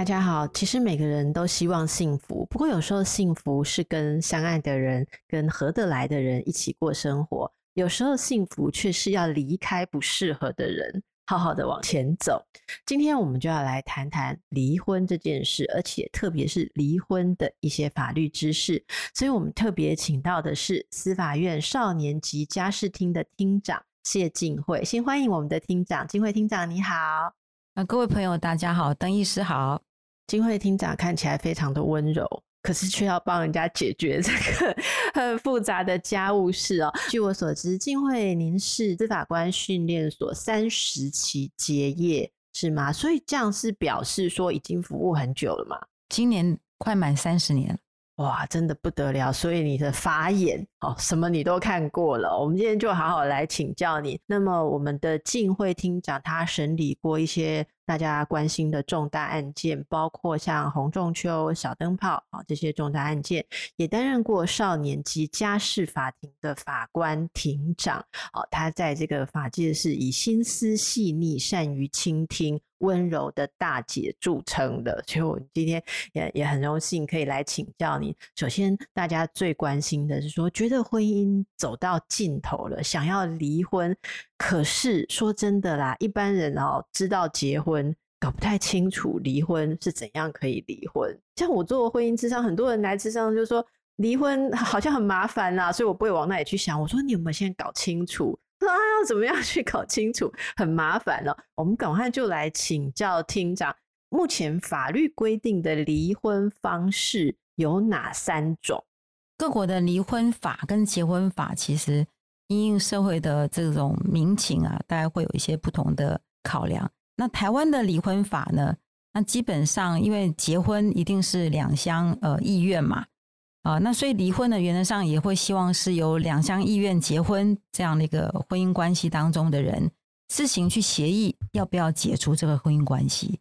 大家好，其实每个人都希望幸福，不过有时候幸福是跟相爱的人、跟合得来的人一起过生活；有时候幸福却是要离开不适合的人，好好的往前走。今天我们就要来谈谈离婚这件事，而且特别是离婚的一些法律知识。所以我们特别请到的是司法院少年及家事厅的厅长谢静慧，先欢迎我们的厅长，静慧厅长你好。啊，各位朋友大家好，邓医师好。静慧厅长看起来非常的温柔，可是却要帮人家解决这个 很复杂的家务事哦。据我所知，金惠您是司法官训练所三十期结业是吗？所以这样是表示说已经服务很久了吗？今年快满三十年。哇，真的不得了！所以你的法眼哦，什么你都看过了。我们今天就好好来请教你。那么，我们的静会厅长他审理过一些大家关心的重大案件，包括像洪仲秋、小灯泡啊这些重大案件，也担任过少年及家事法庭的法官庭长。哦，他在这个法界是以心思细腻、善于倾听。温柔的大姐著称的，所以我们今天也也很荣幸可以来请教你。首先，大家最关心的是说，觉得婚姻走到尽头了，想要离婚，可是说真的啦，一般人哦知道结婚，搞不太清楚离婚是怎样可以离婚。像我做婚姻咨商，很多人来咨商就说离婚 好像很麻烦啦，所以我不会往那里去想。我说你有没有先搞清楚？啊，要怎么样去搞清楚？很麻烦了。我们赶快就来请教厅长，目前法律规定的离婚方式有哪三种？各国的离婚法跟结婚法其实因应社会的这种民情啊，大概会有一些不同的考量。那台湾的离婚法呢？那基本上因为结婚一定是两厢呃意愿嘛。啊，那所以离婚呢，原则上也会希望是由两厢意愿结婚这样的一个婚姻关系当中的人自行去协议要不要解除这个婚姻关系。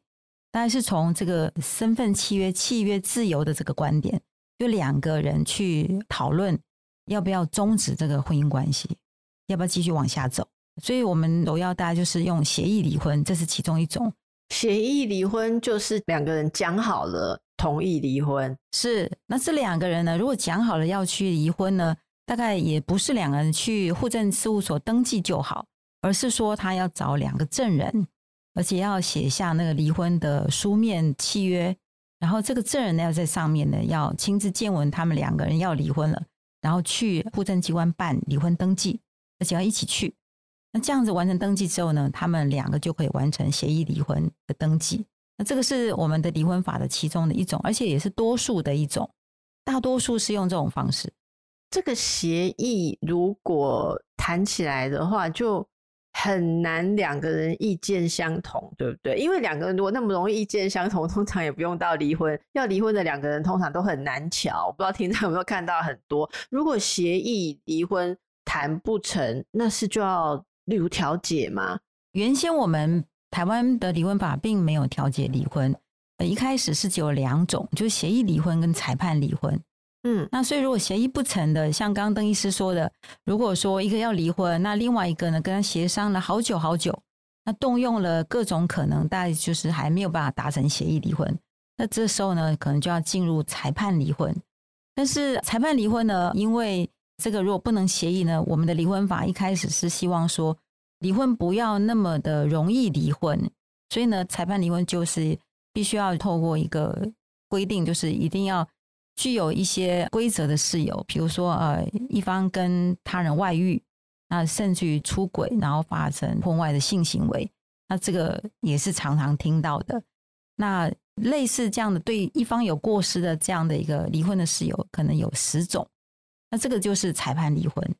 大概是从这个身份契约、契约自由的这个观点，就两个人去讨论要不要终止这个婚姻关系，要不要继续往下走。所以我们都要大家就是用协议离婚，这是其中一种。协议离婚就是两个人讲好了。同意离婚是，那这两个人呢？如果讲好了要去离婚呢，大概也不是两个人去户政事务所登记就好，而是说他要找两个证人，而且要写下那个离婚的书面契约，然后这个证人呢要在上面呢要亲自见闻他们两个人要离婚了，然后去户政机关办离婚登记，而且要一起去。那这样子完成登记之后呢，他们两个就可以完成协议离婚的登记。那这个是我们的离婚法的其中的一种，而且也是多数的一种，大多数是用这种方式。这个协议如果谈起来的话，就很难两个人意见相同，对不对？因为两个人如果那么容易意见相同，通常也不用到离婚。要离婚的两个人通常都很难乔。我不知道厅长有没有看到很多，如果协议离婚谈不成，那是就要例如调解吗？原先我们。台湾的离婚法并没有调解离婚，呃，一开始是只有两种，就是协议离婚跟裁判离婚。嗯，那所以如果协议不成的，像刚刚邓医师说的，如果说一个要离婚，那另外一个呢跟他协商了好久好久，那动用了各种可能，大概就是还没有办法达成协议离婚，那这时候呢，可能就要进入裁判离婚。但是裁判离婚呢，因为这个如果不能协议呢，我们的离婚法一开始是希望说。离婚不要那么的容易离婚，所以呢，裁判离婚就是必须要透过一个规定，就是一定要具有一些规则的事由，比如说呃，一方跟他人外遇，那甚至于出轨，然后发生婚外的性行为，那这个也是常常听到的。那类似这样的对一方有过失的这样的一个离婚的事由，可能有十种，那这个就是裁判离婚。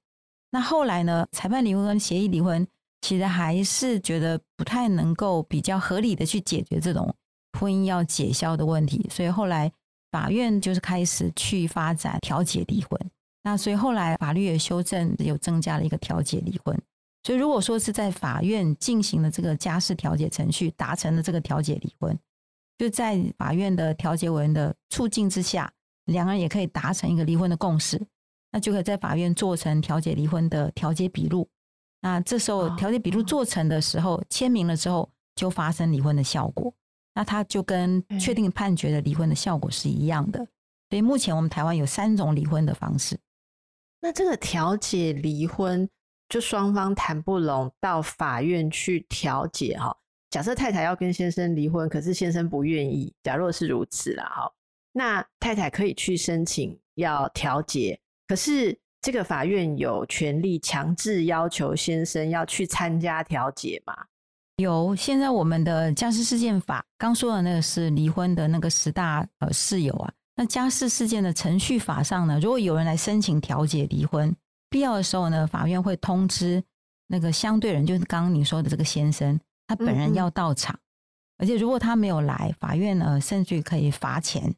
那后来呢，裁判离婚跟协议离婚。其实还是觉得不太能够比较合理的去解决这种婚姻要解消的问题，所以后来法院就是开始去发展调解离婚。那所以后来法律也修正，有增加了一个调解离婚。所以如果说是在法院进行了这个家事调解程序，达成了这个调解离婚，就在法院的调解委员的促进之下，两个人也可以达成一个离婚的共识，那就可以在法院做成调解离婚的调解笔录。那这时候调解笔录做成的时候，签名了之后，就发生离婚的效果。那它就跟确定判决的离婚的效果是一样的。所以目前我们台湾有三种离婚的方式。那这个调解离婚，就双方谈不拢，到法院去调解哈。假设太太要跟先生离婚，可是先生不愿意。假若是如此啦，哈，那太太可以去申请要调解，可是这个法院有权利强制要求先生要去参加调解吗？有。现在我们的家事事件法刚说的那个是离婚的那个十大呃事由啊。那家事事件的程序法上呢，如果有人来申请调解离婚，必要的时候呢，法院会通知那个相对人，就是刚刚你说的这个先生，他本人要到场。嗯嗯，而且如果他没有来，法院呢甚至可以罚钱，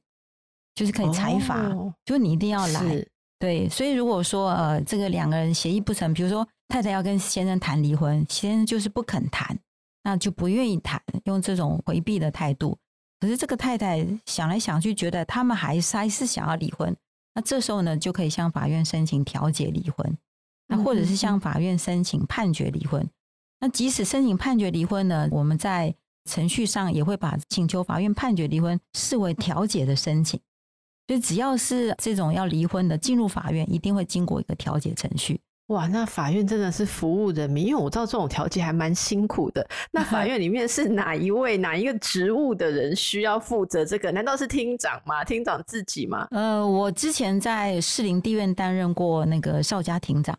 就是可以裁罚，哦、就你一定要来。对，所以如果说呃这个两个人协议不成，比如说太太要跟先生谈离婚，先生就是不肯谈，那就不愿意谈，用这种回避的态度。可是这个太太想来想去，觉得他们还是还是想要离婚。那这时候呢，就可以向法院申请调解离婚，那或者是向法院申请判决离婚。那即使申请判决离婚呢，我们在程序上也会把请求法院判决离婚视为调解的申请。所以只要是这种要离婚的，进入法院一定会经过一个调解程序。哇，那法院真的是服务人民，因为我知道这种调解还蛮辛苦的。那法院里面是哪一位哪一个职务的人需要负责这个？难道是厅长吗？厅长自己吗？呃，我之前在士林地院担任过那个少家庭长，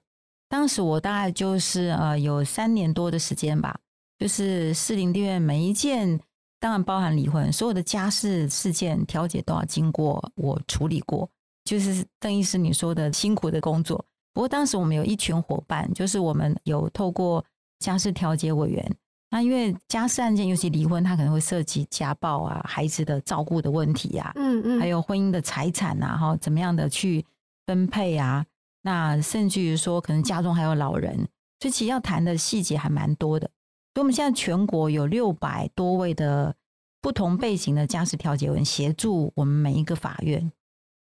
当时我大概就是呃有三年多的时间吧，就是士林地院每一件，当然包含离婚，所有的家事事件调解都要经过我处理过，就是邓医师你说的辛苦的工作。不过当时我们有一群伙伴，就是我们有透过家事调解委员。那因为家事案件，尤其离婚，它可能会涉及家暴啊、孩子的照顾的问题啊，嗯嗯，还有婚姻的财产啊，哈，怎么样的去分配啊？那甚至于说，可能家中还有老人，所以其实要谈的细节还蛮多的。所以我们现在全国有六百多位的不同背景的家事调解委员协助我们每一个法院，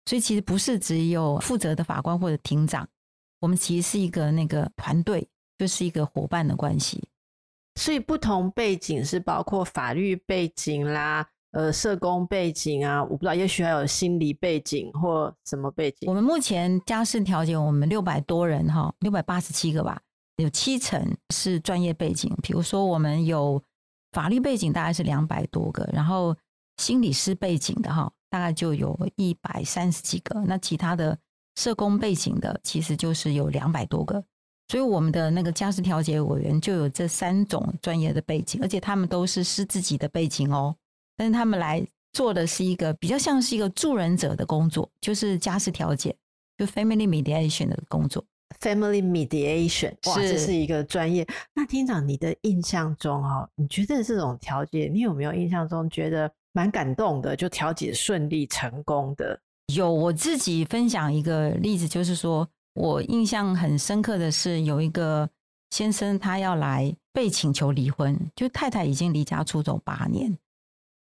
所以其实不是只有负责的法官或者庭长。我们其实是一个那个团队，就是一个伙伴的关系。所以不同背景是包括法律背景啦，呃，社工背景啊，我不知道，也许还有心理背景或什么背景。我们目前家事调解，我们六百多人哈，六百八十七个吧，有七成是专业背景。比如说，我们有法律背景，大概是两百多个，然后心理师背景的哈，大概就有一百三十几个。那其他的。社工背景的其实就是有两百多个，所以我们的那个家事调解委员就有这三种专业的背景，而且他们都是是自己的背景哦。但是他们来做的是一个比较像是一个助人者的工作，就是家事调解，就 family mediation 的工作。family mediation，哇，是这是一个专业。那厅长，你的印象中哦，你觉得这种调解，你有没有印象中觉得蛮感动的？就调解顺利成功的？有，我自己分享一个例子，就是说我印象很深刻的是，有一个先生他要来被请求离婚，就太太已经离家出走八年，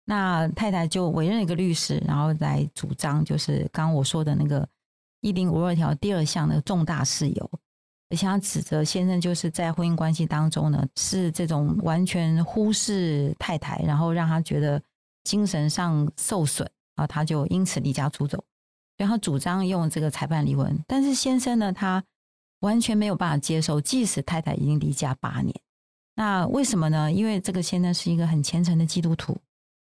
那太太就委任一个律师，然后来主张，就是刚刚我说的那个一零五二条第二项的重大事由，而且他指责先生就是在婚姻关系当中呢，是这种完全忽视太太，然后让他觉得精神上受损啊，他就因此离家出走。然后主张用这个裁判离婚，但是先生呢，他完全没有办法接受，即使太太已经离家八年。那为什么呢？因为这个先生是一个很虔诚的基督徒，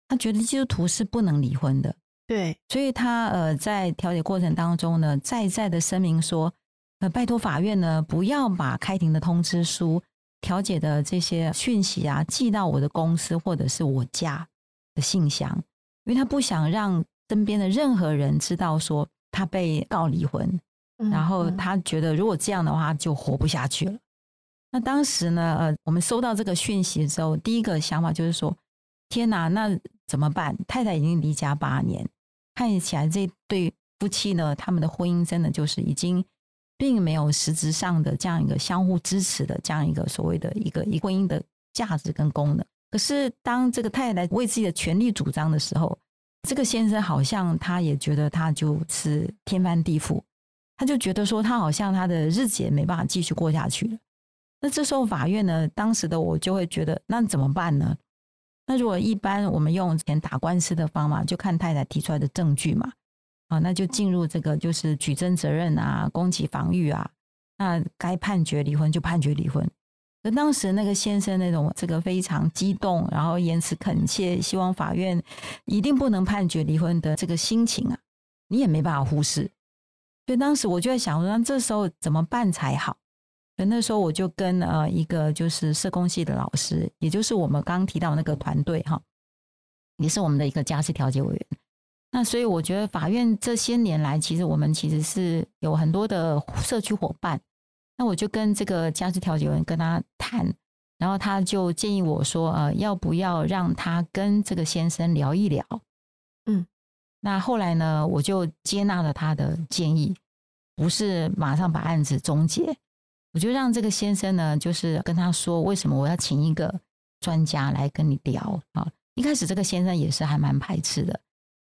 他觉得基督徒是不能离婚的。对，所以他呃在调解过程当中呢，再再的声明说，呃，拜托法院呢不要把开庭的通知书、调解的这些讯息啊寄到我的公司或者是我家的信箱，因为他不想让。身边的任何人知道说他被告离婚，然后他觉得如果这样的话就活不下去了。那当时呢，呃，我们收到这个讯息之后，第一个想法就是说：天哪，那怎么办？太太已经离家八年，看起来这对夫妻呢，他们的婚姻真的就是已经并没有实质上的这样一个相互支持的这样一个所谓的一个一婚姻的价值跟功能。可是当这个太太为自己的权利主张的时候，这个先生好像他也觉得他就是天翻地覆，他就觉得说他好像他的日子也没办法继续过下去了。那这时候法院呢，当时的我就会觉得，那怎么办呢？那如果一般我们用前打官司的方法，就看太太提出来的证据嘛，啊，那就进入这个就是举证责任啊，攻击防御啊，那该判决离婚就判决离婚。那当时那个先生那种这个非常激动，然后言辞恳切，希望法院一定不能判决离婚的这个心情啊，你也没办法忽视。所以当时我就在想说，那这时候怎么办才好？那时候我就跟呃一个就是社工系的老师，也就是我们刚提到那个团队哈，也是我们的一个家事调解委员。那所以我觉得法院这些年来，其实我们其实是有很多的社区伙伴。那我就跟这个家事调解员跟他谈，然后他就建议我说，呃，要不要让他跟这个先生聊一聊？嗯，那后来呢，我就接纳了他的建议，不是马上把案子终结。我就让这个先生呢，就是跟他说，为什么我要请一个专家来跟你聊啊？一开始这个先生也是还蛮排斥的，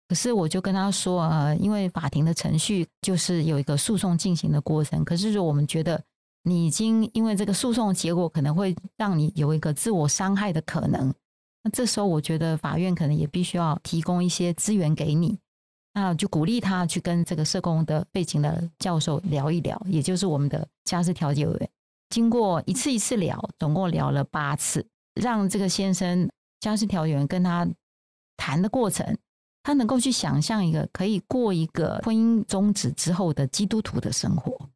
可是我就跟他说，呃，因为法庭的程序就是有一个诉讼进行的过程，可是如果我们觉得你已经因为这个诉讼结果可能会让你有一个自我伤害的可能，那这时候我觉得法院可能也必须要提供一些资源给你。那就鼓励他去跟这个社工的背景的教授聊一聊，也就是我们的家事调解委员。经过一次一次聊，总共聊了八次，让这个先生家事调解员跟他谈的过程，他能够去想象一个可以过一个婚姻终止之后的基督徒的生活。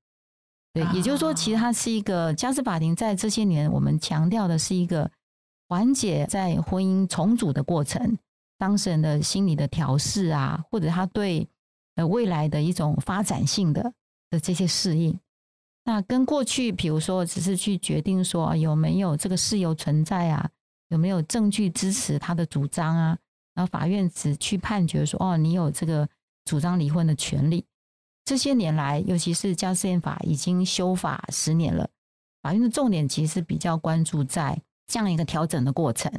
对，也就是说，其实它是一个家事法庭，在这些年我们强调的是一个缓解在婚姻重组的过程。当事人的心理的调试啊，或者他对呃未来的一种发展性的的这些适应，那跟过去比如说只是去决定说有没有这个事由存在啊，有没有证据支持他的主张啊，然后法院只去判决说哦，你有这个主张离婚的权利。这些年来，尤其是家事法已经修法十年了，法院的重点其实比较关注在这样一个调整的过程。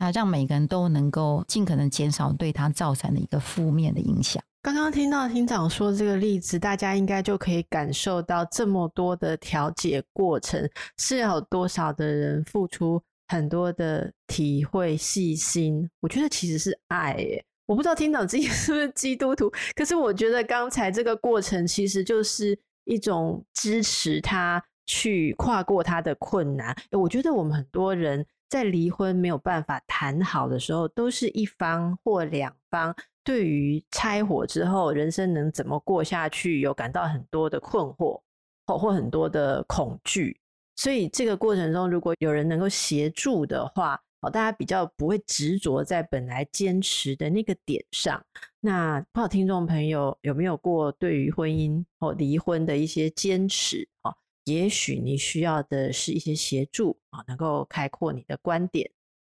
那让每个人都能够尽可能减少对他造成的一个负面的影响。刚刚听到厅长说这个例子，大家应该就可以感受到这么多的调解过程是有多少的人付出很多的体会、细心。我觉得其实是爱耶。我不知道厅长自己 是不是基督徒，可是我觉得刚才这个过程其实就是一种支持他去跨过他的困难。我觉得我们很多人。在离婚没有办法谈好的时候，都是一方或两方对于拆伙之后人生能怎么过下去，有感到很多的困惑，或或很多的恐惧。所以这个过程中，如果有人能够协助的话，哦，大家比较不会执着在本来坚持的那个点上。那不知道听众朋友有没有过对于婚姻或离婚的一些坚持？哦也许你需要的是一些协助啊，能够开阔你的观点，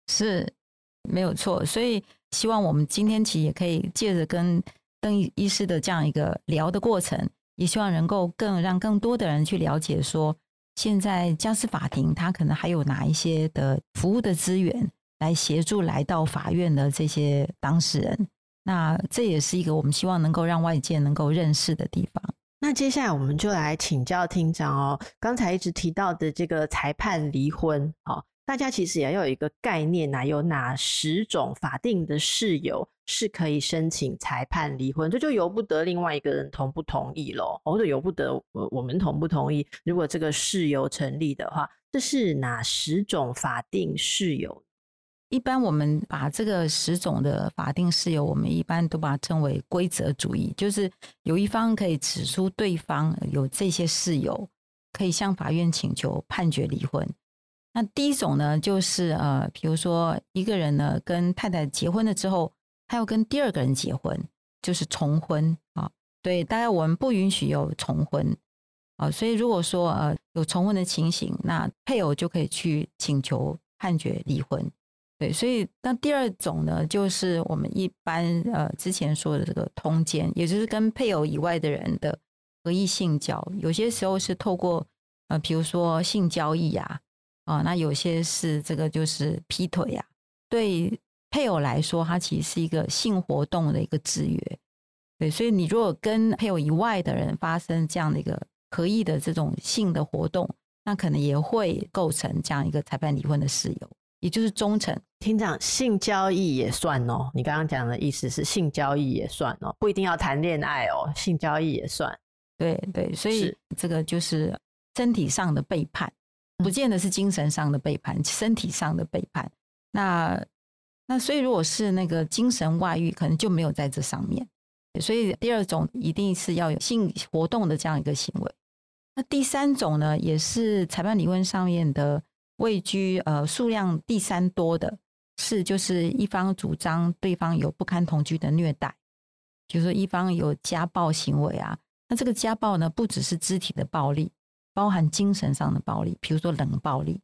是没有错。所以希望我们今天其实也可以借着跟邓医师的这样一个聊的过程，也希望能够更让更多的人去了解说，现在家事法庭它可能还有哪一些的服务的资源来协助来到法院的这些当事人。那这也是一个我们希望能够让外界能够认识的地方。那接下来我们就来请教厅长哦，刚才一直提到的这个裁判离婚，哦，大家其实也要有一个概念呐，有哪十种法定的事由是可以申请裁判离婚，这就由不得另外一个人同不同意咯，或者由不得我我们同不同意。如果这个事由成立的话，这是哪十种法定事由？一般我们把这个十种的法定事由，我们一般都把它称为规则主义，就是有一方可以指出对方有这些事由，可以向法院请求判决离婚。那第一种呢，就是呃，比如说一个人呢跟太太结婚了之后，他要跟第二个人结婚，就是重婚啊。对，大概我们不允许有重婚啊，所以如果说呃有重婚的情形，那配偶就可以去请求判决离婚。对，所以那第二种呢，就是我们一般呃之前说的这个通奸，也就是跟配偶以外的人的合意性交，有些时候是透过呃，比如说性交易啊，啊，那有些是这个就是劈腿啊，对配偶来说，它其实是一个性活动的一个制约。对，所以你如果跟配偶以外的人发生这样的一个合意的这种性的活动，那可能也会构成这样一个裁判离婚的事由。也就是忠诚，厅长，性交易也算哦。你刚刚讲的意思是性交易也算哦，不一定要谈恋爱哦，性交易也算。对对，所以这个就是身体上的背叛，不见得是精神上的背叛，身体上的背叛。那那所以如果是那个精神外遇，可能就没有在这上面。所以第二种一定是要有性活动的这样一个行为。那第三种呢，也是裁判离婚上面的。位居呃数量第三多的是，就是一方主张对方有不堪同居的虐待，就是说一方有家暴行为啊。那这个家暴呢，不只是肢体的暴力，包含精神上的暴力，比如说冷暴力，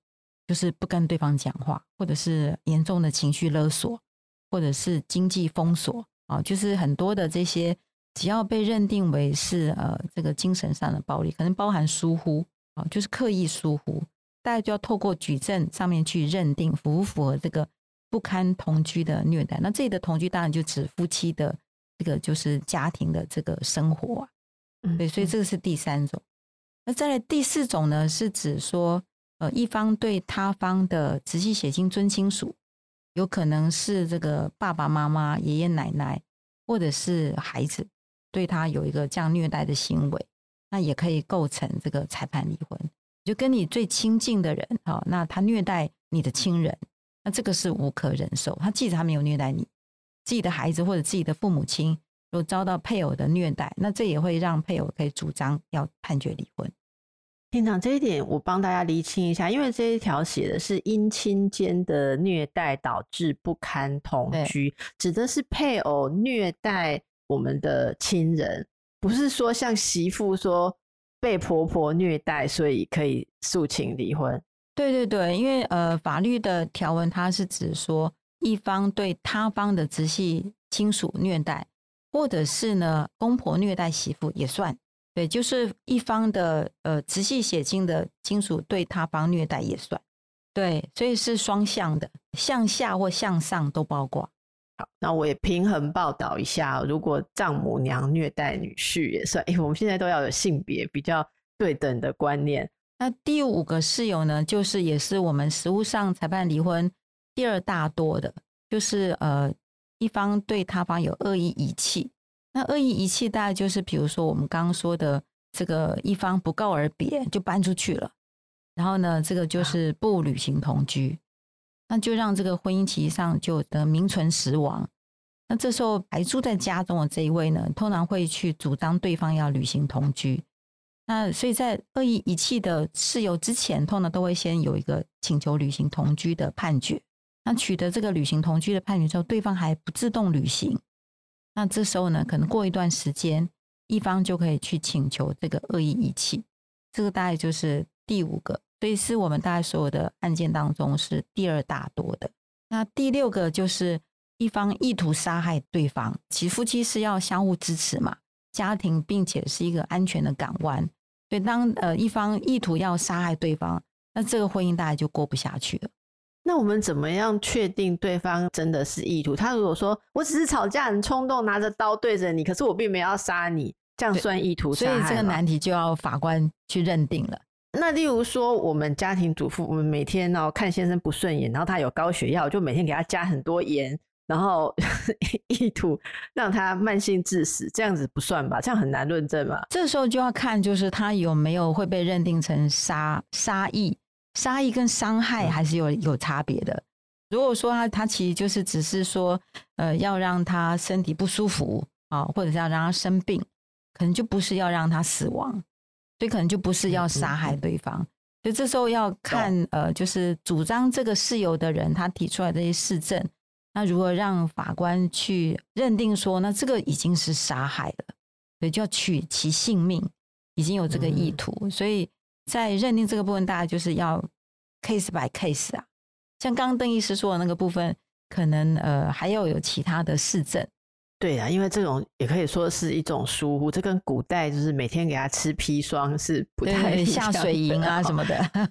就是不跟对方讲话，或者是严重的情绪勒索，或者是经济封锁啊，就是很多的这些，只要被认定为是呃这个精神上的暴力，可能包含疏忽啊，就是刻意疏忽。大家就要透过举证上面去认定符不符合这个不堪同居的虐待。那这里的同居当然就指夫妻的这个就是家庭的这个生活啊。对，所以这个是第三种。那再来第四种呢，是指说呃一方对他方的直系血亲尊亲属，有可能是这个爸爸妈妈、爷爷奶奶或者是孩子对他有一个这样虐待的行为，那也可以构成这个裁判离婚。就跟你最亲近的人，好，那他虐待你的亲人，那这个是无可忍受。他即使他没有虐待你自己的孩子或者自己的父母亲，如果遭到配偶的虐待，那这也会让配偶可以主张要判决离婚。厅长，这一点我帮大家厘清一下，因为这一条写的是姻亲间的虐待导致不堪同居，指的是配偶虐待我们的亲人，不是说像媳妇说。被婆婆虐待，所以可以诉请离婚。对对对，因为呃，法律的条文它是指说，一方对他方的直系亲属虐待，或者是呢公婆虐待媳妇也算。对，就是一方的呃直系血亲的亲属对他方虐待也算。对，所以是双向的，向下或向上都包括。好那我也平衡报道一下，如果丈母娘虐待女婿也算。哎，我们现在都要有性别比较对等的观念。那第五个事由呢，就是也是我们实务上裁判离婚第二大多的，就是呃一方对他方有恶意遗弃。那恶意遗弃大概就是比如说我们刚刚说的这个一方不告而别就搬出去了，然后呢这个就是不履行同居。那就让这个婚姻其实上就得名存实亡。那这时候还住在家中的这一位呢，通常会去主张对方要履行同居。那所以在恶意遗弃的事由之前，通常都会先有一个请求履行同居的判决。那取得这个履行同居的判决之后，对方还不自动履行，那这时候呢，可能过一段时间，一方就可以去请求这个恶意遗弃。这个大概就是第五个。所以是我们大概所有的案件当中是第二大多的。那第六个就是一方意图杀害对方，其实夫妻是要相互支持嘛，家庭并且是一个安全的港湾。所以当呃一方意图要杀害对方，那这个婚姻大概就过不下去了。那我们怎么样确定对方真的是意图？他如果说我只是吵架很冲动，拿着刀对着你，可是我并没有要杀你，这样算意图杀害？所以这个难题就要法官去认定了。那例如说，我们家庭主妇，我们每天哦看先生不顺眼，然后他有高血压，就每天给他加很多盐，然后 意图让他慢性致死，这样子不算吧？这样很难论证嘛？这时候就要看，就是他有没有会被认定成杀杀意，杀意跟伤害还是有有差别的。如果说他他其实就是只是说，呃，要让他身体不舒服啊，或者是要让他生病，可能就不是要让他死亡。所以可能就不是要杀害对方，所以这时候要看呃，就是主张这个事由的人他提出来的这些事证，那如何让法官去认定说，那这个已经是杀害了，所以就要取其性命，已经有这个意图，所以在认定这个部分，大家就是要 case by case 啊，像刚刚邓医师说的那个部分，可能呃还要有其他的事证。对啊，因为这种也可以说是一种疏忽，这跟古代就是每天给他吃砒霜是不太下水银啊什么的。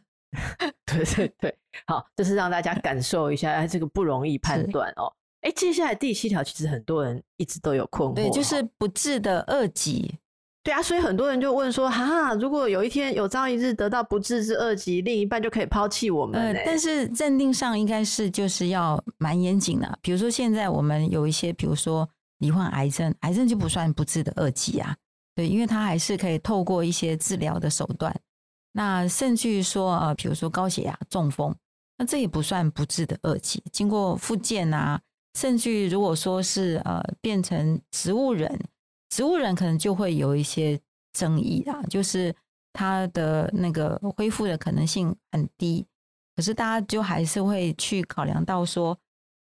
对对对，好，就是让大家感受一下，哎，这个不容易判断哦。哎，接下来第七条，其实很多人一直都有困惑，对，就是不治的恶疾。对啊，所以很多人就问说，哈，如果有一天有朝一日得到不治之恶疾，另一半就可以抛弃我们。呃，但是认定上应该是就是要蛮严谨的。比如说现在我们有一些，比如说。罹患癌症，癌症就不算不治的恶疾啊，对，因为它还是可以透过一些治疗的手段。那甚至于说，呃，比如说高血压、中风，那这也不算不治的恶疾。经过复健啊，甚至于如果说是呃变成植物人，植物人可能就会有一些争议啊，就是他的那个恢复的可能性很低。可是大家就还是会去考量到说，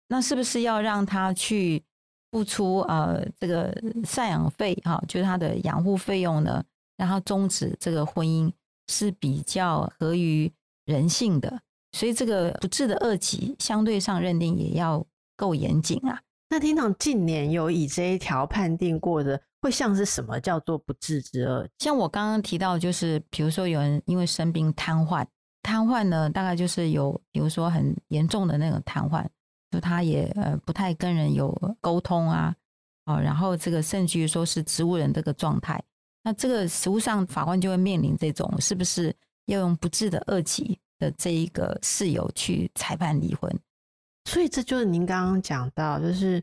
那是不是要让他去？付出呃这个赡养费哈，就是他的养护费用呢，然后终止这个婚姻是比较合于人性的，所以这个不治的恶疾相对上认定也要够严谨啊。那厅长近年有以这一条判定过的，会像是什么叫做不治之恶？像我刚刚提到，就是比如说有人因为生病瘫痪，瘫痪呢大概就是有比如说很严重的那种瘫痪。就他也呃不太跟人有沟通啊，哦，然后这个甚至于说是植物人这个状态，那这个实物上法官就会面临这种是不是要用不治的恶疾的这一个事由去裁判离婚？所以这就是您刚刚讲到，就是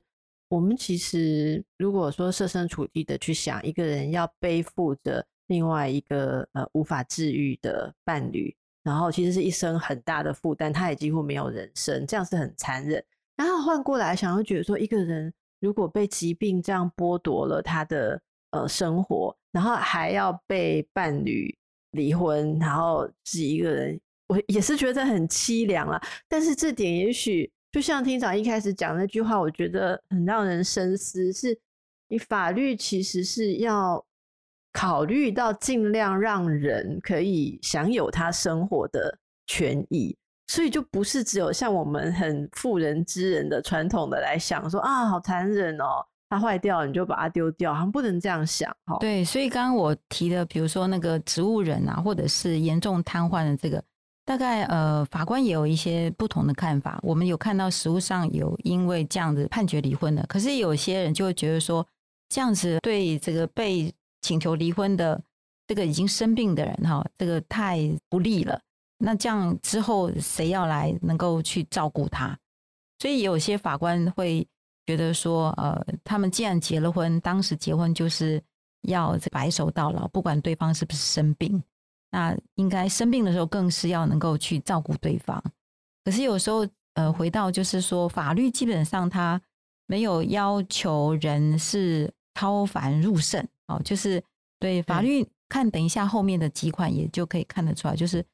我们其实如果说设身处地的去想，一个人要背负着另外一个呃无法治愈的伴侣，然后其实是一生很大的负担，他也几乎没有人生，这样是很残忍。然后换过来想，要觉得说，一个人如果被疾病这样剥夺了他的呃生活，然后还要被伴侣离婚，然后自己一个人，我也是觉得很凄凉啊。但是这点也许就像厅长一开始讲那句话，我觉得很让人深思：是你法律其实是要考虑到尽量让人可以享有他生活的权益。所以就不是只有像我们很妇人之仁的传统的来想说啊，好残忍哦，它坏掉你就把它丢掉，好像不能这样想哈。对，所以刚刚我提的，比如说那个植物人啊，或者是严重瘫痪的这个，大概呃法官也有一些不同的看法。我们有看到实务上有因为这样子判决离婚的，可是有些人就会觉得说，这样子对这个被请求离婚的这个已经生病的人哈，这个太不利了。那这样之后，谁要来能够去照顾他？所以有些法官会觉得说，呃，他们既然结了婚，当时结婚就是要白首到老，不管对方是不是生病，那应该生病的时候更是要能够去照顾对方。可是有时候，呃，回到就是说，法律基本上它没有要求人是超凡入圣哦，就是对法律看，等一下后面的几款也就可以看得出来，就是。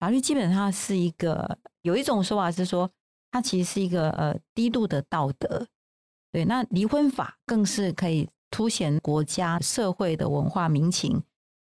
法律基本上是一个，有一种说法是说，它其实是一个呃低度的道德。对，那离婚法更是可以凸显国家社会的文化民情，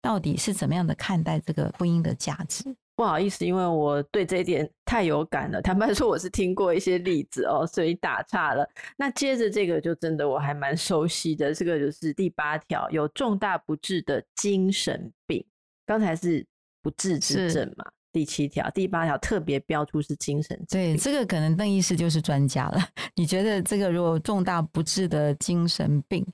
到底是怎么样的看待这个婚姻的价值？不好意思，因为我对这一点太有感了。坦白说，我是听过一些例子哦，所以打岔了。那接着这个就真的我还蛮熟悉的，这个就是第八条，有重大不治的精神病。刚才是不治之症嘛？第七条、第八条特别标出是精神疾病。对，这个可能邓医师就是专家了。你觉得这个如果重大不治的精神病，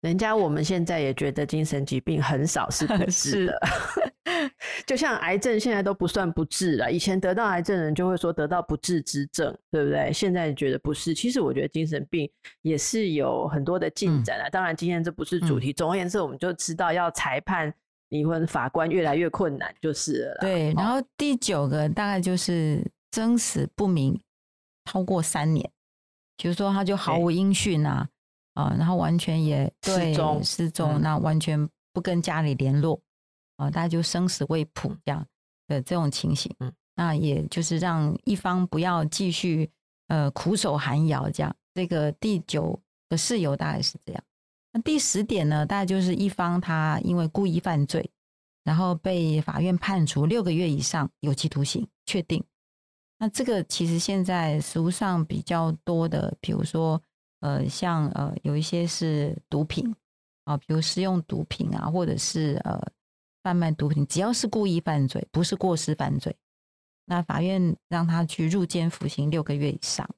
人家我们现在也觉得精神疾病很少是不 治的，是 就像癌症现在都不算不治了。以前得到癌症的人就会说得到不治之症，对不对？现在觉得不是。其实我觉得精神病也是有很多的进展啊。嗯、当然今天这不是主题。总而言之，我们就知道要裁判。离婚法官越来越困难，就是了。对，然后第九个大概就是生死不明超过三年，比如说他就毫无音讯啊，啊，然后完全也失踪失踪，那完全不跟家里联络啊，大家就生死未卜这样的这种情形，嗯，那也就是让一方不要继续呃苦守寒窑这样。这个第九个事由大概是这样。那第十点呢，大概就是一方他因为故意犯罪，然后被法院判处六个月以上有期徒刑，确定。那这个其实现在实务上比较多的，比如说呃，像呃有一些是毒品啊，比如使用毒品啊，或者是呃贩卖毒品，只要是故意犯罪，不是过失犯罪，那法院让他去入监服刑六个月以上，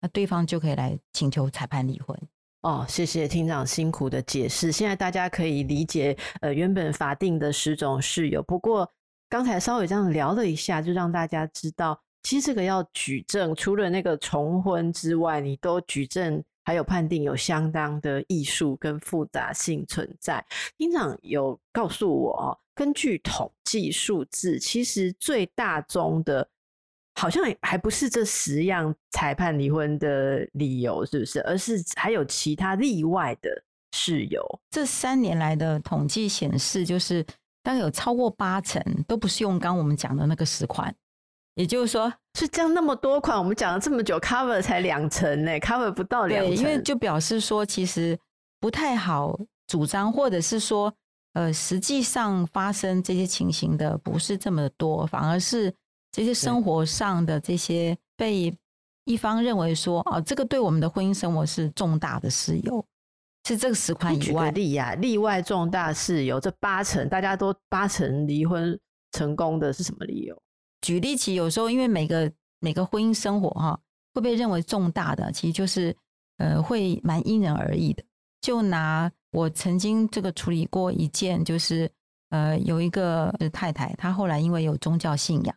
那对方就可以来请求裁判离婚。哦，谢谢厅长辛苦的解释。现在大家可以理解，呃，原本法定的十种事由。不过刚才稍微这样聊了一下，就让大家知道，其实这个要举证，除了那个重婚之外，你都举证还有判定有相当的艺术跟复杂性存在。厅长有告诉我，根据统计数字，其实最大宗的。好像还不是这十样裁判离婚的理由，是不是？而是还有其他例外的事由。这三年来的统计显示，就是大概有超过八成都不是用刚我们讲的那个十款，也就是说是这样那么多款，我们讲了这么久，cover 才两成呢，cover 不到两成。因为就表示说，其实不太好主张，或者是说，呃，实际上发生这些情形的不是这么多，反而是。这些生活上的这些被一方认为说哦，这个对我们的婚姻生活是重大的事由，是这个十款以外。例外重大事由，这八成大家都八成离婚成功的是什么理由？举例起，有时候因为每个每个婚姻生活哈会被认为重大的，其实就是呃会蛮因人而异的。就拿我曾经这个处理过一件，就是呃有一个太太，她后来因为有宗教信仰。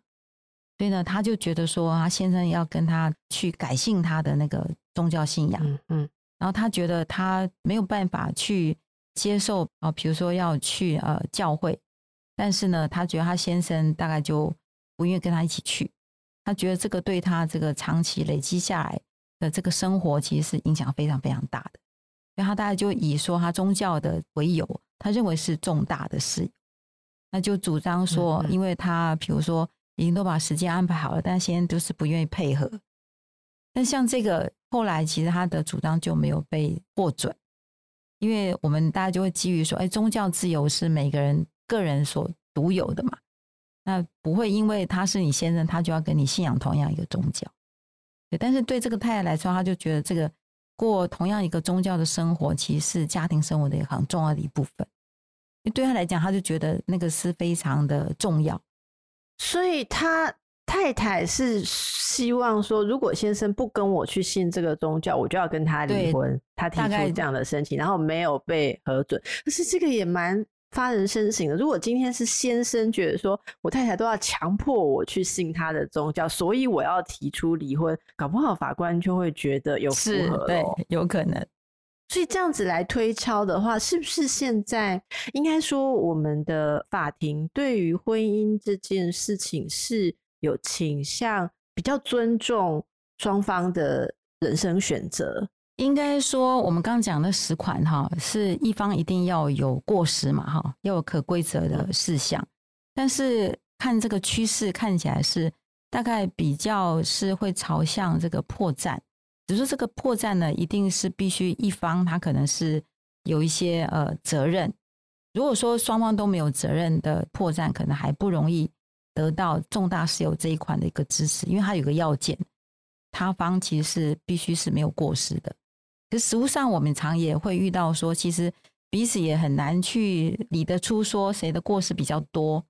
所以呢，她就觉得说，她先生要跟她去改信她的那个宗教信仰，嗯嗯，然后她觉得她没有办法去接受啊，比如说要去呃教会，但是呢，她觉得她先生大概就不愿意跟他一起去，他觉得这个对他这个长期累积下来的这个生活其实是影响非常非常大的，所以他大概就以说他宗教的为由，他认为是重大的事，那就主张说，因为他比如说。已经都把时间安排好了，但现在都是不愿意配合。那像这个后来，其实他的主张就没有被获准，因为我们大家就会基于说，哎，宗教自由是每个人个人所独有的嘛，那不会因为他是你先生，他就要跟你信仰同样一个宗教。对，但是对这个太太来说，他就觉得这个过同样一个宗教的生活，其实是家庭生活的一个很重要的一部分。对他来讲，他就觉得那个是非常的重要。所以他太太是希望说，如果先生不跟我去信这个宗教，我就要跟他离婚。他提出这样的申请，然后没有被核准。可是这个也蛮发人深省的。如果今天是先生觉得说我太太都要强迫我去信他的宗教，所以我要提出离婚，搞不好法官就会觉得有符合，对，有可能。所以这样子来推敲的话，是不是现在应该说我们的法庭对于婚姻这件事情是有倾向比较尊重双方的人生选择？应该说，我们刚讲的十款哈，是一方一定要有过失嘛哈，要有可归责的事项。但是看这个趋势，看起来是大概比较是会朝向这个破绽。只是这个破绽呢，一定是必须一方他可能是有一些呃责任。如果说双方都没有责任的破绽，可能还不容易得到重大事由这一款的一个支持，因为它有个要件，他方其实是必须是没有过失的。可实务上我们常也会遇到说，其实彼此也很难去理得出说谁的过失比较多。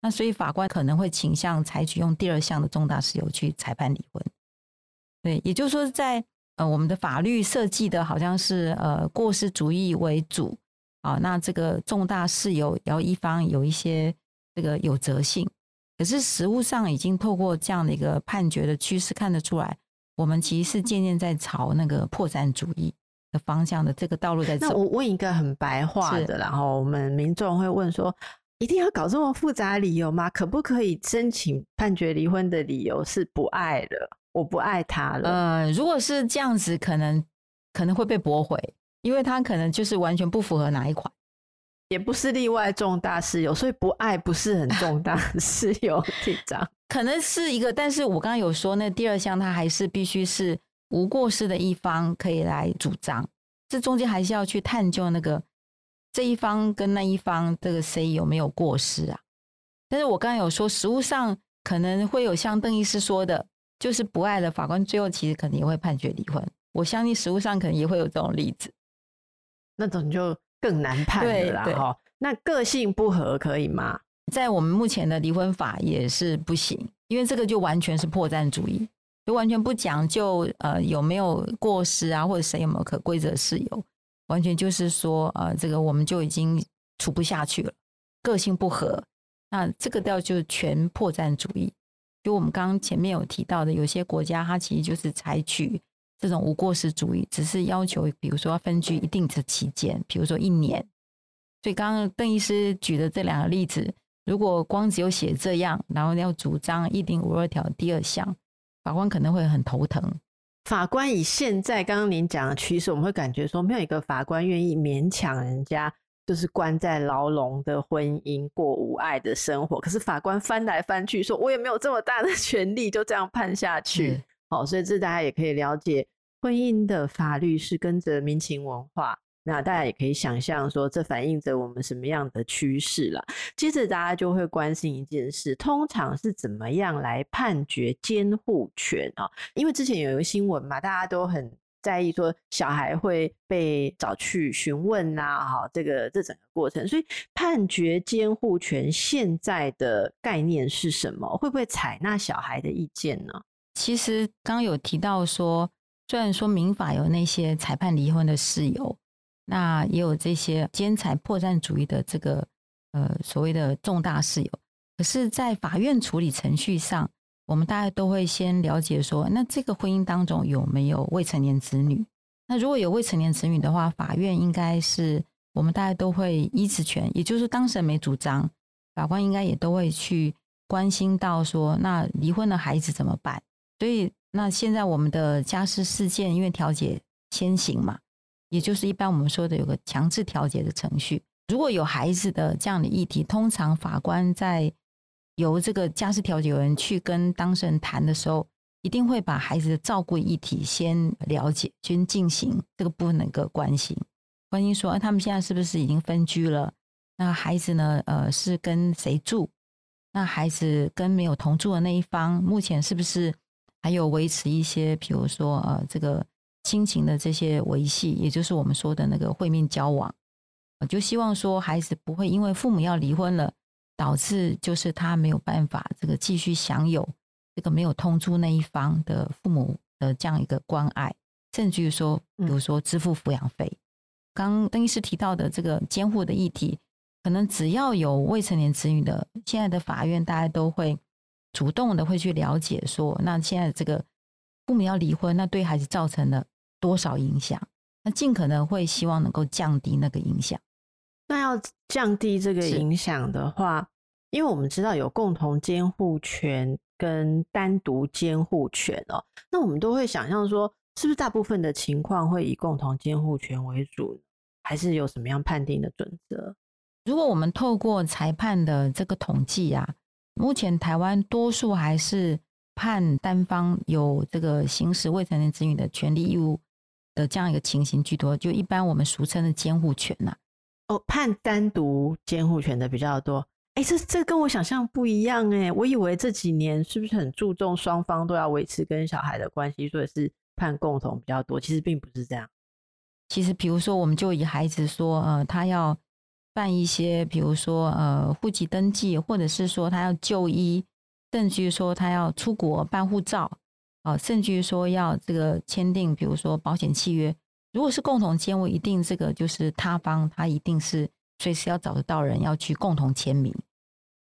那所以法官可能会倾向采取用第二项的重大事由去裁判离婚。对，也就是说在，呃我们的法律设计的好像是呃过失主义为主啊，那这个重大事由要一方有一些这个有责性，可是实务上已经透过这样的一个判决的趋势看得出来，我们其实是渐渐在朝那个破绽主义的方向的这个道路在走。那我问一个很白话的，然后我们民众会问说，一定要搞这么复杂的理由吗？可不可以申请判决离婚的理由是不爱了？我不爱他了。呃，如果是这样子，可能可能会被驳回，因为他可能就是完全不符合哪一款，也不是例外重大事由，所以不爱不是很重大的事由，这张可能是一个。但是我刚刚有说，那第二项他还是必须是无过失的一方可以来主张，这中间还是要去探究那个这一方跟那一方这个谁有没有过失啊？但是我刚刚有说，实务上。可能会有像邓医师说的，就是不爱的法官，最后其实可能也会判决离婚。我相信实务上可能也会有这种例子，那种就更难判了啦。哈，那个性不合可以吗？在我们目前的离婚法也是不行，因为这个就完全是破绽主义，就完全不讲究呃有没有过失啊，或者谁有没有可归责事由，完全就是说呃这个我们就已经处不下去了，个性不合，那这个叫就全破绽主义。就我们刚刚前面有提到的，有些国家它其实就是采取这种无过失主义，只是要求比如说要分居一定的期间，比如说一年。所以刚刚邓医师举的这两个例子。如果光只有写这样，然后要主张一零五二条第二项，法官可能会很头疼。法官以现在刚刚您讲的趋势，我们会感觉说，没有一个法官愿意勉强人家，就是关在牢笼的婚姻过无爱的生活。可是法官翻来翻去，说我也没有这么大的 权利，就这样判下去。好，所以这大家也可以了解，婚姻的法律是跟着民情文化。那大家也可以想象说，这反映着我们什么样的趋势了。接着大家就会关心一件事，通常是怎么样来判决监护权啊？因为之前有一个新闻嘛，大家都很在意说小孩会被找去询问呐，哈，这个这整个过程，所以判决监护权现在的概念是什么？会不会采纳小孩的意见呢？其实刚有提到说，虽然说民法有那些裁判离婚的事由。那也有这些兼采破绽主义的这个呃所谓的重大事由，可是，在法院处理程序上，我们大家都会先了解说，那这个婚姻当中有没有未成年子女？那如果有未成年子女的话，法院应该是我们大家都会依职权，也就是当事人没主张，法官应该也都会去关心到说，那离婚的孩子怎么办？所以，那现在我们的家事事件因为调解先行嘛。也就是一般我们说的有个强制调解的程序，如果有孩子的这样的议题，通常法官在由这个家事调解员去跟当事人谈的时候，一定会把孩子的照顾议题先了解，先进行这个部分的一个关心，关心说，他们现在是不是已经分居了？那孩子呢？呃，是跟谁住？那孩子跟没有同住的那一方，目前是不是还有维持一些，比如说呃，这个。亲情的这些维系，也就是我们说的那个会面交往，我就希望说孩子不会因为父母要离婚了，导致就是他没有办法这个继续享有这个没有通住那一方的父母的这样一个关爱，甚至于说，比如说支付抚养费。刚邓医师提到的这个监护的议题，可能只要有未成年子女的，现在的法院大家都会主动的会去了解说，那现在这个父母要离婚，那对孩子造成了。多少影响？那尽可能会希望能够降低那个影响。那要降低这个影响的话，因为我们知道有共同监护权跟单独监护权哦，那我们都会想象说，是不是大部分的情况会以共同监护权为主，还是有什么样判定的准则？如果我们透过裁判的这个统计啊，目前台湾多数还是判单方有这个行使未成年子女的权利义务。的这样一个情形居多，就一般我们俗称的监护权呐、啊，哦，判单独监护权的比较多。哎，这这跟我想象不一样哎，我以为这几年是不是很注重双方都要维持跟小孩的关系，所以是判共同比较多。其实并不是这样。其实，比如说，我们就以孩子说，呃，他要办一些，比如说，呃，户籍登记，或者是说他要就医，甚至于说他要出国办护照。哦，甚至于说要这个签订，比如说保险契约，如果是共同监护，一定这个就是他方他一定是随时要找得到人要去共同签名。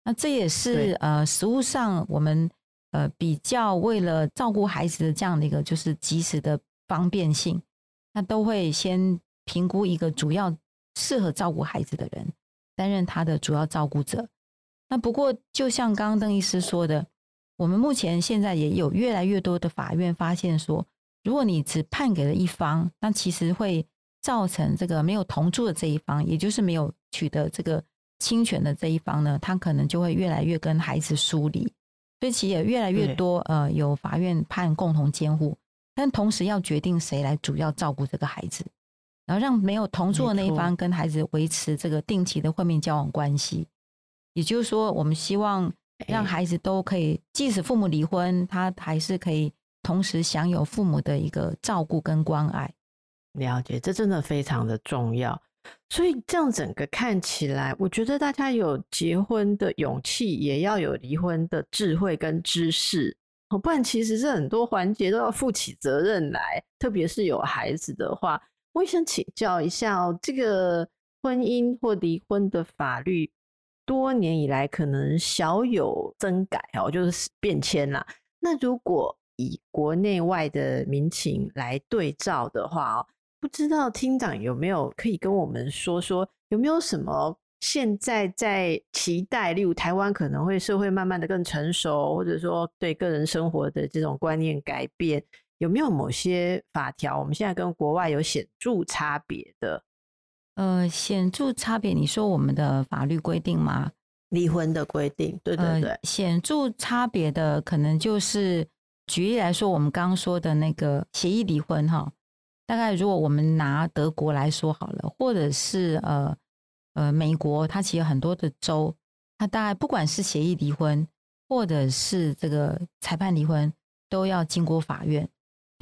那这也是呃实务上我们呃比较为了照顾孩子的这样的一个就是及时的方便性，那都会先评估一个主要适合照顾孩子的人担任他的主要照顾者。那不过就像刚刚邓医师说的。我们目前现在也有越来越多的法院发现说，如果你只判给了一方，那其实会造成这个没有同住的这一方，也就是没有取得这个侵权的这一方呢，他可能就会越来越跟孩子疏离。所以其实也越来越多呃有法院判共同监护，但同时要决定谁来主要照顾这个孩子，然后让没有同住的那一方跟孩子维持这个定期的会面交往关系。也就是说，我们希望。让孩子都可以，即使父母离婚，他还是可以同时享有父母的一个照顾跟关爱。了解，这真的非常的重要。所以这样整个看起来，我觉得大家有结婚的勇气，也要有离婚的智慧跟知识。哦，不然其实是很多环节都要负起责任来。特别是有孩子的话，我也想请教一下哦，这个婚姻或离婚的法律，多年以来可能小有增改哦，就是变迁啦。那如果以国内外的民情来对照的话哦。不知道厅长有没有可以跟我们说说，有没有什么现在在期待，例如台湾可能会社会慢慢的更成熟，或者说对个人生活的这种观念改变，有没有某些法条我们现在跟国外有显著差别的？呃，显著差别，你说我们的法律规定吗？离婚的规定，对对对，呃，显著差别的可能就是举例来说，我们刚刚说的那个协议离婚，哈。大概如果我们拿德国来说好了，或者是呃呃美国，它其实很多的州，它大概不管是协议离婚，或者是这个裁判离婚，都要经过法院。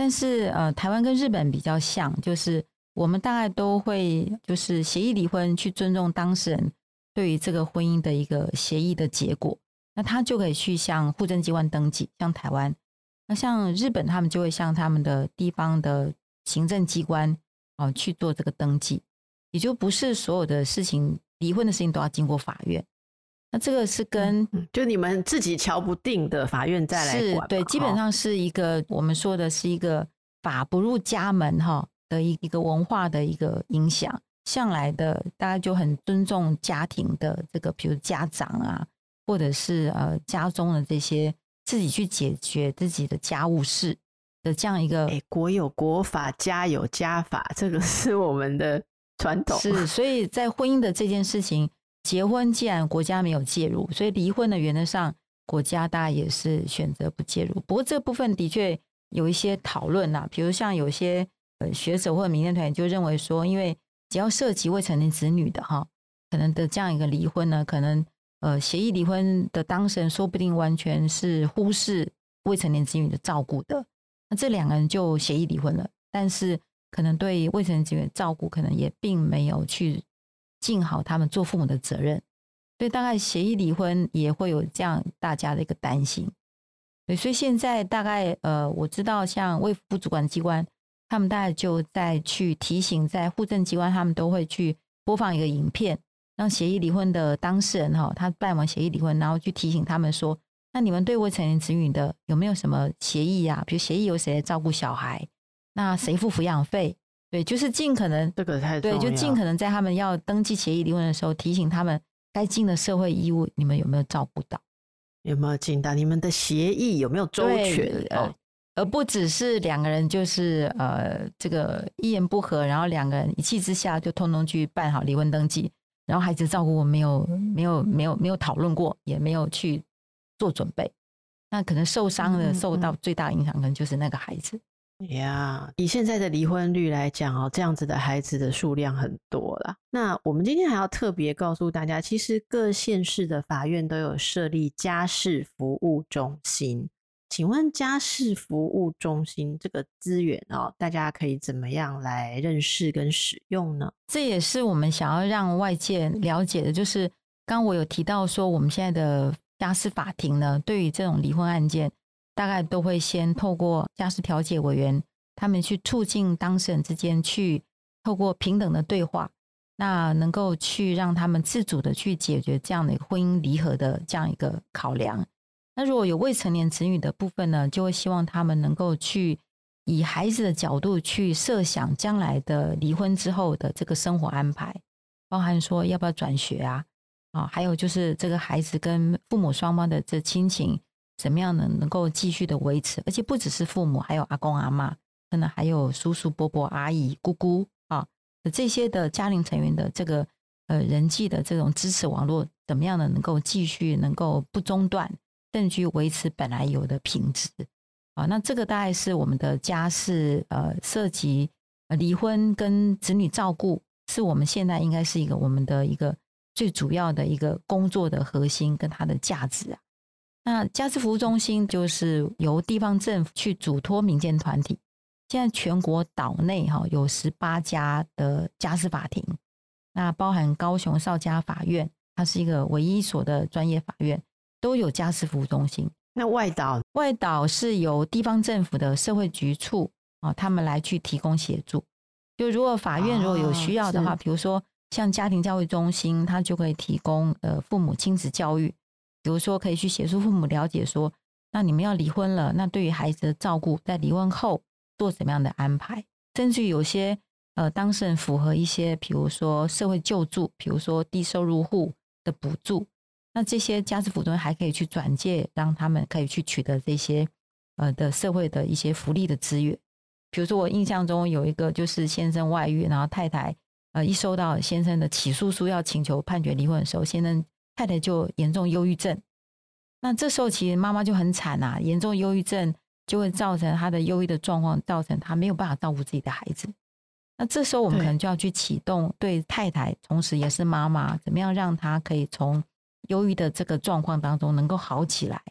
但是呃台湾跟日本比较像，就是我们大概都会就是协议离婚，去尊重当事人对于这个婚姻的一个协议的结果，那他就可以去向户政机关登记。像台湾，那像日本，他们就会向他们的地方的。行政机关啊去做这个登记，也就不是所有的事情，离婚的事情都要经过法院。那这个是跟就你们自己瞧不定的，法院再来管。对，基本上是一个我们说的是一个法不入家门哈的一一个文化的一个影响。向来的大家就很尊重家庭的这个，比如家长啊，或者是呃家中的这些自己去解决自己的家务事。的这样一个，哎，国有国法，家有家法，这个 是我们的传统。是，所以在婚姻的这件事情，结婚既然国家没有介入，所以离婚的原则上，国家大概也是选择不介入。不过这部分的确有一些讨论呐，比如像有些呃学者或者民间团体就认为说，因为只要涉及未成年子女的哈，可能的这样一个离婚呢，可能呃协议离婚的当事人说不定完全是忽视未成年子女的照顾的。那这两个人就协议离婚了，但是可能对未成年子女的照顾，可能也并没有去尽好他们做父母的责任，所以大概协议离婚也会有这样大家的一个担心。对，所以现在大概呃，我知道像卫福部主管机关，他们大概就在去提醒，在户政机关，他们都会去播放一个影片，让协议离婚的当事人哈，他办完协议离婚，然后去提醒他们说。那你们对未成年子女的有没有什么协议呀？比如协议由谁来照顾小孩？那谁付抚养费？对，就是尽可能这个太对，就尽可能在他们要登记协议离婚的时候，提醒他们该尽的社会义务，你们有没有照顾到？有没有尽到？你们的协议有没有周全？呃，而不只是两个人就是呃这个一言不合，然后两个人一气之下就通通去办好离婚登记，然后孩子照顾我没有没有没有没有讨论过，也没有去。做准备，那可能受伤的、受到最大影响，可能就是那个孩子。呀、以现在的离婚率来讲哦，这样子的孩子的数量很多了。那我们今天还要特别告诉大家，其实各县市的法院都有设立家事服务中心。请问家事服务中心这个资源哦，大家可以怎么样来认识跟使用呢？这也是我们想要让外界了解的，就是刚我有提到说，我们现在的。家事法庭呢，对于这种离婚案件，大概都会先透过家事调解委员，他们去促进当事人之间去透过平等的对话，那能够去让他们自主的去解决这样的婚姻离合的这样一个考量。那如果有未成年子女的部分呢，就会希望他们能够去以孩子的角度去设想将来的离婚之后的这个生活安排，包含说要不要转学啊。啊，还有就是这个孩子跟父母双方的这亲情怎么样呢？能够继续的维持，而且不只是父母，还有阿公阿妈，可能还有叔叔伯伯、阿姨、姑姑啊，这些的家庭成员的这个呃人际的这种支持网络，怎么样呢？能够继续能够不中断，甚至维持本来有的品质啊。那这个大概是我们的家事呃涉及离婚跟子女照顾，是我们现在应该是一个我们的一个。最主要的一个工作的核心跟它的价值啊，那家事服务中心就是由地方政府去嘱托民间团体。现在全国岛内哈有十八家的家事法庭，那包含高雄少家法院，它是一个唯一所的专业法院，都有家事服务中心。那外岛，外岛是由地方政府的社会局处啊，他们来去提供协助。就如果法院如果有需要的话，比如说像家庭教育中心，它就可以提供呃父母亲子教育，比如说可以去协助父母了解说，那你们要离婚了，那对于孩子的照顾，在离婚后。做什么样的安排？甚至有些呃当事人符合一些，比如说社会救助，比如说低收入户的补助，那这些家事服务还可以去转介，让他们可以去取得这些呃的社会的一些福利的资源。比如说我印象中有一个就是先生外遇，然后太太呃一收到先生的起诉书要请求判决离婚的时候，先生太太就严重忧郁症，那这时候其实妈妈就很惨啊，严重忧郁症。就会造成她的忧郁的状况，造成她没有办法照顾自己的孩子。那这时候我们可能就要去启动对太太，同时也是妈妈，怎么样让她可以从忧郁的这个状况当中能够好起来，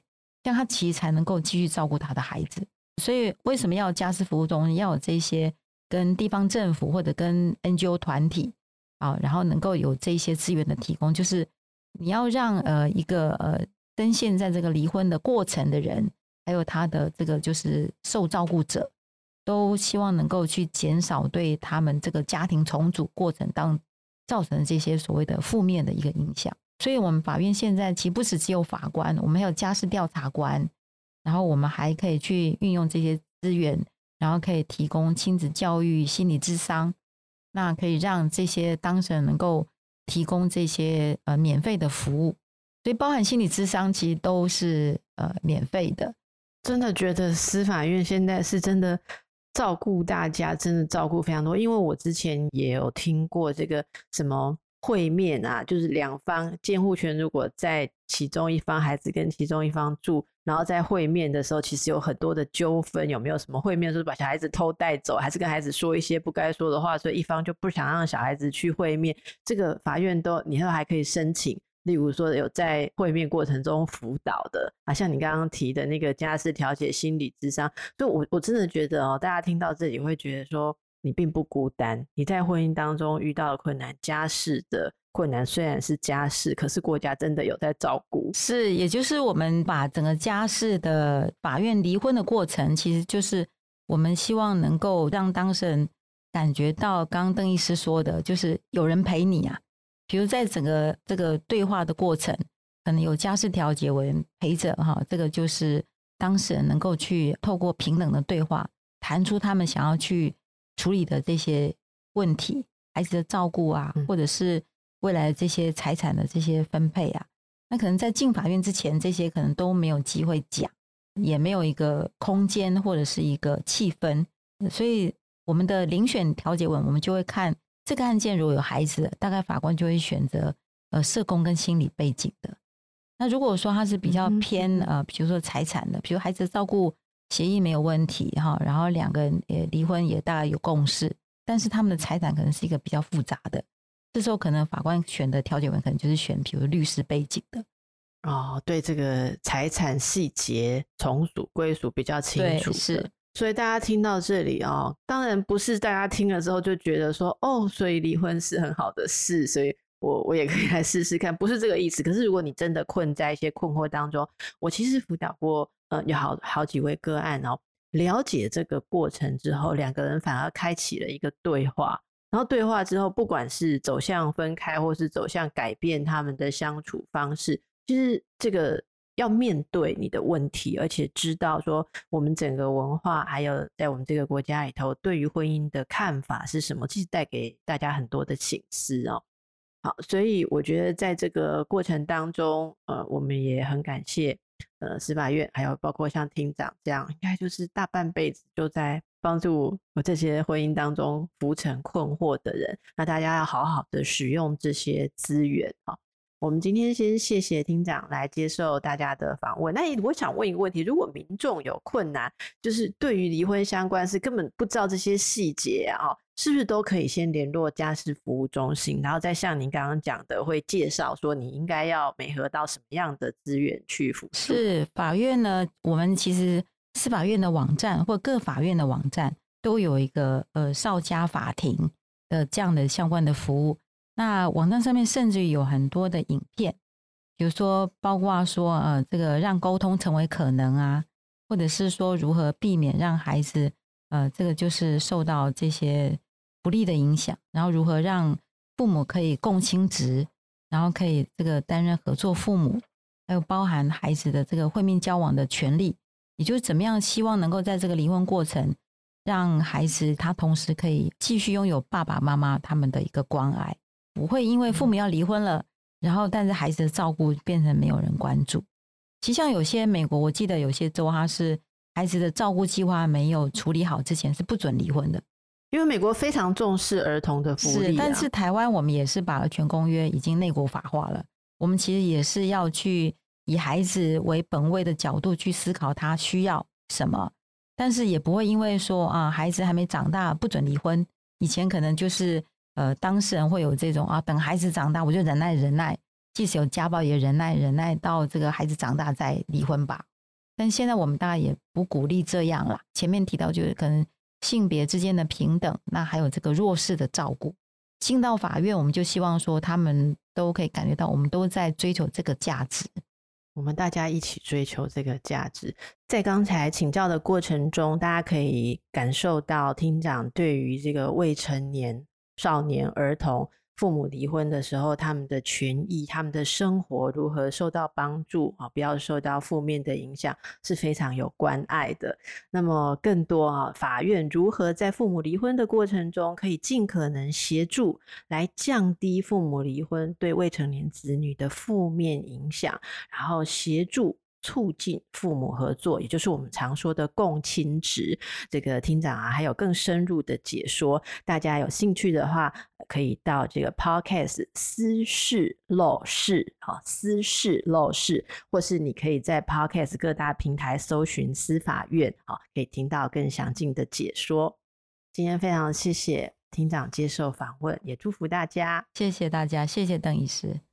这样她其实才能够继续照顾她的孩子。所以为什么要家事服务中心要有这些跟地方政府或者跟 NGO 团体啊，然后能够有这些资源的提供，就是你要让呃一个呃深陷在这个离婚的过程的人。还有他的这个就是受照顾者，都希望能够去减少对他们这个家庭重组过程当造成的这些所谓的负面的一个影响。所以，我们法院现在其实不是只有法官，我们还有家事调查官，然后我们还可以去运用这些资源，然后可以提供亲子教育、心理咨商，那可以让这些当事人能够提供这些呃免费的服务。所以，包含心理咨商其实都是呃免费的。真的觉得司法院现在是真的照顾大家，真的照顾非常多。因为我之前也有听过这个什么会面啊，就是两方监护权如果在其中一方孩子跟其中一方住，然后在会面的时候，其实有很多的纠纷。有没有什么会面，就是把小孩子偷带走，还是跟孩子说一些不该说的话，所以一方就不想让小孩子去会面，这个法院都你都还可以申请。例如说，有在会面过程中辅导的啊，像你刚刚提的那个家事调解心理咨商，所以我我真的觉得哦，大家听到这里会觉得说，你并不孤单，你在婚姻当中遇到的困难，家事的困难虽然是家事，可是国家真的有在照顾。是，也就是我们把整个家事的法院离婚的过程，其实就是我们希望能够让当事人感觉到，刚刚邓医师说的，就是有人陪你啊。比如在整个这个对话的过程，可能有家事调解委员陪着哈，这个就是当事人能够去透过平等的对话，谈出他们想要去处理的这些问题，孩子的照顾啊，或者是未来的这些财产的这些分配啊，那可能在进法院之前，这些可能都没有机会讲，也没有一个空间或者是一个气氛，所以我们的遴选调解委员，我们就会看。这个案件如果有孩子，大概法官就会选择呃社工跟心理背景的。那如果说他是比较偏呃，比如说财产的，比如孩子照顾协议没有问题哈，然后两个人也离婚也大概有共识，但是他们的财产可能是一个比较复杂的，这时候可能法官选的调解员可能就是选比如律师背景的。哦，对这个财产细节从属归属比较清楚是。所以大家听到这里哦，当然不是大家听了之后就觉得说哦，所以离婚是很好的事，所以我我也可以来试试看，不是这个意思。可是如果你真的困在一些困惑当中，我其实辅导过呃有好好几位个案哦，了解这个过程之后，两个人反而开启了一个对话，然后对话之后，不管是走向分开，或是走向改变他们的相处方式，其实这个。要面对你的问题，而且知道说我们整个文化，还有在我们这个国家里头，对于婚姻的看法是什么，其实带给大家很多的省思哦。好，所以我觉得在这个过程当中，呃，我们也很感谢呃司法院，还有包括像厅长这样，应该就是大半辈子就在帮助我这些婚姻当中浮沉困惑的人。那大家要好好的使用这些资源啊。我们今天先谢谢厅长来接受大家的访问。那我想问一个问题：如果民众有困难，就是对于离婚相关是根本不知道这些细节啊，是不是都可以先联络家事服务中心，然后再像您刚刚讲的，会介绍说你应该要美合到什么样的资源去服务？是法院呢？我们其实司法院的网站或各法院的网站都有一个呃少家法庭的这样的相关的服务。那网站上面甚至有很多的影片，比如说包括说呃这个让沟通成为可能啊，或者是说如何避免让孩子。呃，这个就是受到这些不利的影响，然后如何让父母可以共亲职，然后可以这个担任合作父母，还有包含孩子的这个会面交往的权利，也就是怎么样希望能够在这个离婚过程，让孩子他同时可以继续拥有爸爸妈妈他们的一个关爱，不会因为父母要离婚了，然后但是孩子的照顾变成没有人关注。其实像有些美国，我记得有些州他是。孩子的照顾计划没有处理好之前是不准离婚的，因为美国非常重视儿童的福利啊。但是台湾我们也是把儿权公约已经内国法化了，我们其实也是要去以孩子为本位的角度去思考他需要什么，但是也不会因为说啊孩子还没长大不准离婚。以前可能就是呃当事人会有这种啊等孩子长大我就忍耐忍耐，即使有家暴也忍耐忍耐到这个孩子长大再离婚吧。但现在我们大家也不鼓励这样啦。前面提到就是可能性别之间的平等，那还有这个弱势的照顾。进到法院，我们就希望说他们都可以感觉到，我们都在追求这个价值。我们大家一起追求这个价值。在刚才请教的过程中，大家可以感受到厅长对于这个未成年、少年、儿童。父母离婚的时候，他们的权益、他们的生活如何受到帮助啊？不要受到负面的影响，是非常有关爱的。那么，更多啊，法院如何在父母离婚的过程中，可以尽可能协助来降低父母离婚对未成年子女的负面影响，然后协助。促进父母合作，也就是我们常说的共亲职。这个厅长啊，还有更深入的解说。大家有兴趣的话，可以到这个 Podcast 私事陋室，啊，私事陋室，或是你可以在 Podcast 各大平台搜寻司法院，啊，可以听到更详尽的解说。今天非常谢谢厅长接受访问，也祝福大家，谢谢大家，谢谢邓医师。